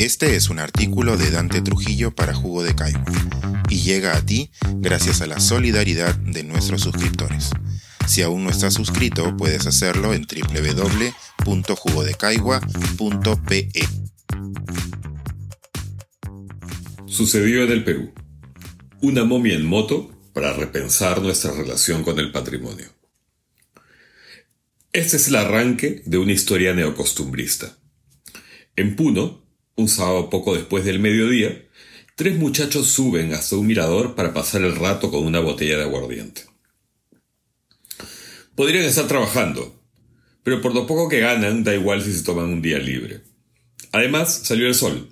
Este es un artículo de Dante Trujillo para Jugo de Caigua y llega a ti gracias a la solidaridad de nuestros suscriptores. Si aún no estás suscrito, puedes hacerlo en www.jugodecaigua.pe. Sucedió en el Perú. Una momia en moto para repensar nuestra relación con el patrimonio. Este es el arranque de una historia neocostumbrista. En Puno, un sábado poco después del mediodía, tres muchachos suben hasta un mirador para pasar el rato con una botella de aguardiente. Podrían estar trabajando, pero por lo poco que ganan da igual si se toman un día libre. Además, salió el sol,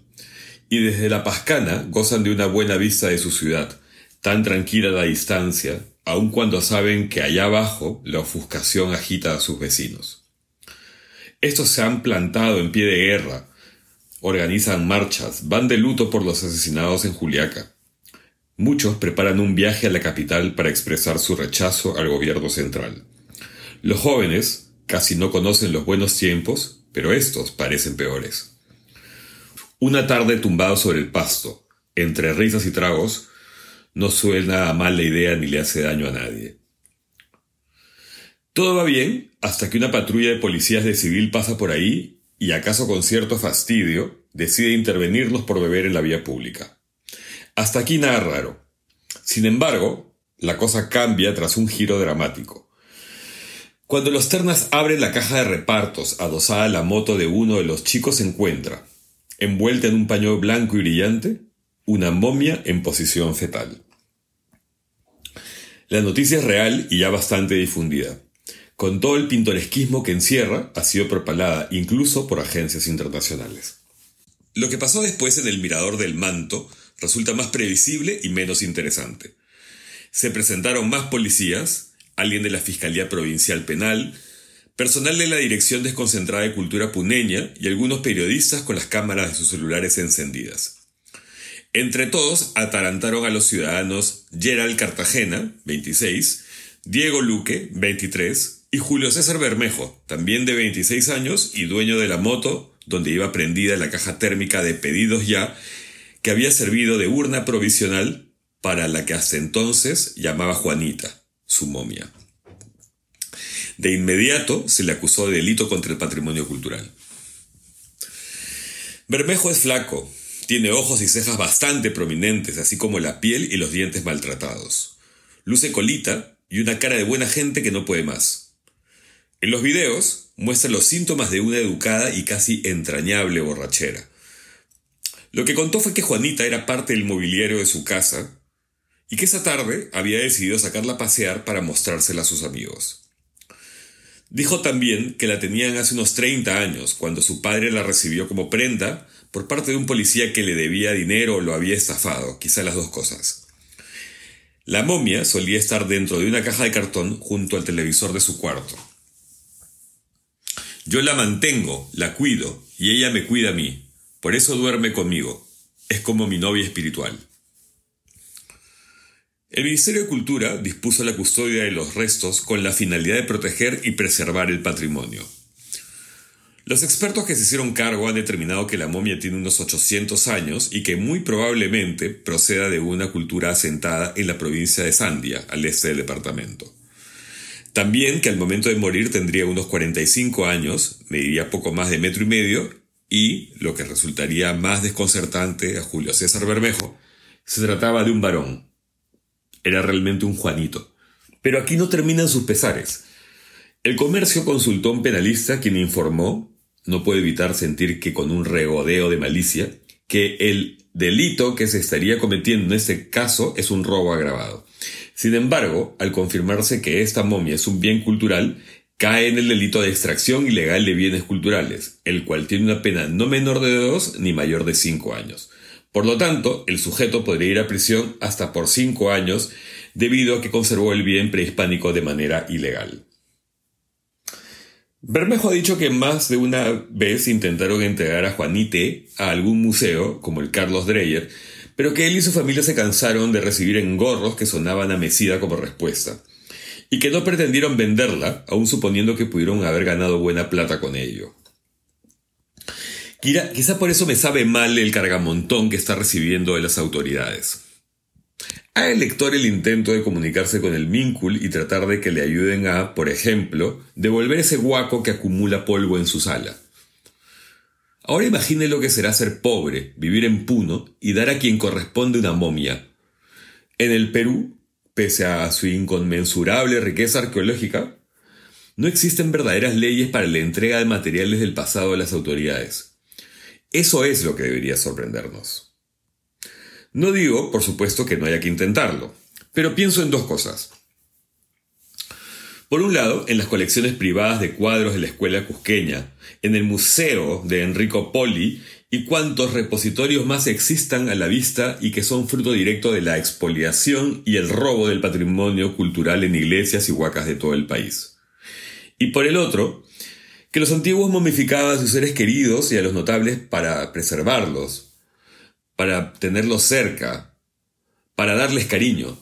y desde la Pascana gozan de una buena vista de su ciudad, tan tranquila la distancia, aun cuando saben que allá abajo la ofuscación agita a sus vecinos. Estos se han plantado en pie de guerra, organizan marchas, van de luto por los asesinados en Juliaca. Muchos preparan un viaje a la capital para expresar su rechazo al gobierno central. Los jóvenes casi no conocen los buenos tiempos, pero estos parecen peores. Una tarde tumbado sobre el pasto, entre risas y tragos, no suena a mala idea ni le hace daño a nadie. Todo va bien hasta que una patrulla de policías de civil pasa por ahí y, acaso con cierto fastidio, decide intervenirnos por beber en la vía pública. Hasta aquí nada raro. Sin embargo, la cosa cambia tras un giro dramático. Cuando los ternas abren la caja de repartos adosada a la moto de uno de los chicos se encuentra, envuelta en un paño blanco y brillante, una momia en posición fetal. La noticia es real y ya bastante difundida. Con todo el pintoresquismo que encierra, ha sido propalada incluso por agencias internacionales. Lo que pasó después en el Mirador del Manto resulta más previsible y menos interesante. Se presentaron más policías, alguien de la Fiscalía Provincial Penal, personal de la Dirección Desconcentrada de Cultura Puneña y algunos periodistas con las cámaras de sus celulares encendidas. Entre todos atarantaron a los ciudadanos Gerald Cartagena, 26, Diego Luque, 23, y Julio César Bermejo, también de 26 años y dueño de la moto donde iba prendida la caja térmica de pedidos ya, que había servido de urna provisional para la que hasta entonces llamaba Juanita, su momia. De inmediato se le acusó de delito contra el patrimonio cultural. Bermejo es flaco, tiene ojos y cejas bastante prominentes, así como la piel y los dientes maltratados. Luce colita y una cara de buena gente que no puede más. En los videos muestra los síntomas de una educada y casi entrañable borrachera. Lo que contó fue que Juanita era parte del mobiliario de su casa y que esa tarde había decidido sacarla a pasear para mostrársela a sus amigos. Dijo también que la tenían hace unos 30 años, cuando su padre la recibió como prenda por parte de un policía que le debía dinero o lo había estafado, quizá las dos cosas. La momia solía estar dentro de una caja de cartón junto al televisor de su cuarto. Yo la mantengo, la cuido, y ella me cuida a mí. Por eso duerme conmigo. Es como mi novia espiritual. El Ministerio de Cultura dispuso la custodia de los restos con la finalidad de proteger y preservar el patrimonio. Los expertos que se hicieron cargo han determinado que la momia tiene unos 800 años y que muy probablemente proceda de una cultura asentada en la provincia de Sandia, al este del departamento. También que al momento de morir tendría unos 45 años, mediría poco más de metro y medio y, lo que resultaría más desconcertante a Julio César Bermejo, se trataba de un varón, era realmente un Juanito. Pero aquí no terminan sus pesares. El comercio consultó a un penalista quien informó, no puede evitar sentir que con un regodeo de malicia, que el delito que se estaría cometiendo en este caso es un robo agravado. Sin embargo, al confirmarse que esta momia es un bien cultural, cae en el delito de extracción ilegal de bienes culturales, el cual tiene una pena no menor de dos ni mayor de cinco años. Por lo tanto, el sujeto podría ir a prisión hasta por cinco años debido a que conservó el bien prehispánico de manera ilegal. Bermejo ha dicho que más de una vez intentaron entregar a Juanite a algún museo, como el Carlos Dreyer, pero que él y su familia se cansaron de recibir engorros que sonaban a mesida como respuesta, y que no pretendieron venderla, aun suponiendo que pudieron haber ganado buena plata con ello. Quizá por eso me sabe mal el cargamontón que está recibiendo de las autoridades. ¿Ha el lector el intento de comunicarse con el Mincul y tratar de que le ayuden a, por ejemplo, devolver ese guaco que acumula polvo en su sala? Ahora imagine lo que será ser pobre, vivir en Puno y dar a quien corresponde una momia. En el Perú, pese a su inconmensurable riqueza arqueológica, no existen verdaderas leyes para la entrega de materiales del pasado a las autoridades. Eso es lo que debería sorprendernos. No digo, por supuesto, que no haya que intentarlo, pero pienso en dos cosas. Por un lado, en las colecciones privadas de cuadros de la escuela cusqueña, en el museo de Enrico Poli y cuantos repositorios más existan a la vista y que son fruto directo de la expoliación y el robo del patrimonio cultural en iglesias y huacas de todo el país. Y por el otro, que los antiguos momificaban a sus seres queridos y a los notables para preservarlos, para tenerlos cerca, para darles cariño.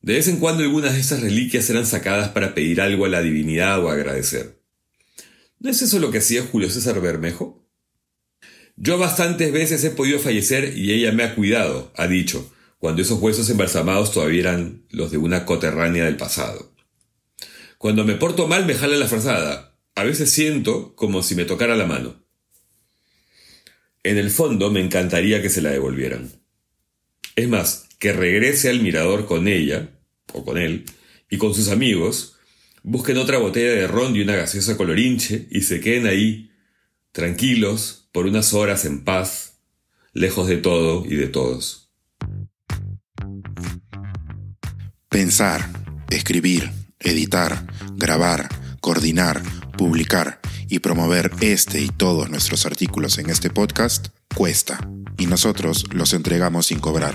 De vez en cuando algunas de esas reliquias eran sacadas para pedir algo a la divinidad o agradecer. ¿No es eso lo que hacía Julio César Bermejo? Yo bastantes veces he podido fallecer y ella me ha cuidado, ha dicho, cuando esos huesos embalsamados todavía eran los de una coterránea del pasado. Cuando me porto mal me jala la frazada, a veces siento como si me tocara la mano. En el fondo me encantaría que se la devolvieran. Es más, que regrese al mirador con ella, o con él, y con sus amigos, busquen otra botella de ron y una gaseosa colorinche y se queden ahí, tranquilos, por unas horas en paz, lejos de todo y de todos. Pensar, escribir, editar, grabar, coordinar, publicar y promover este y todos nuestros artículos en este podcast cuesta y nosotros los entregamos sin cobrar.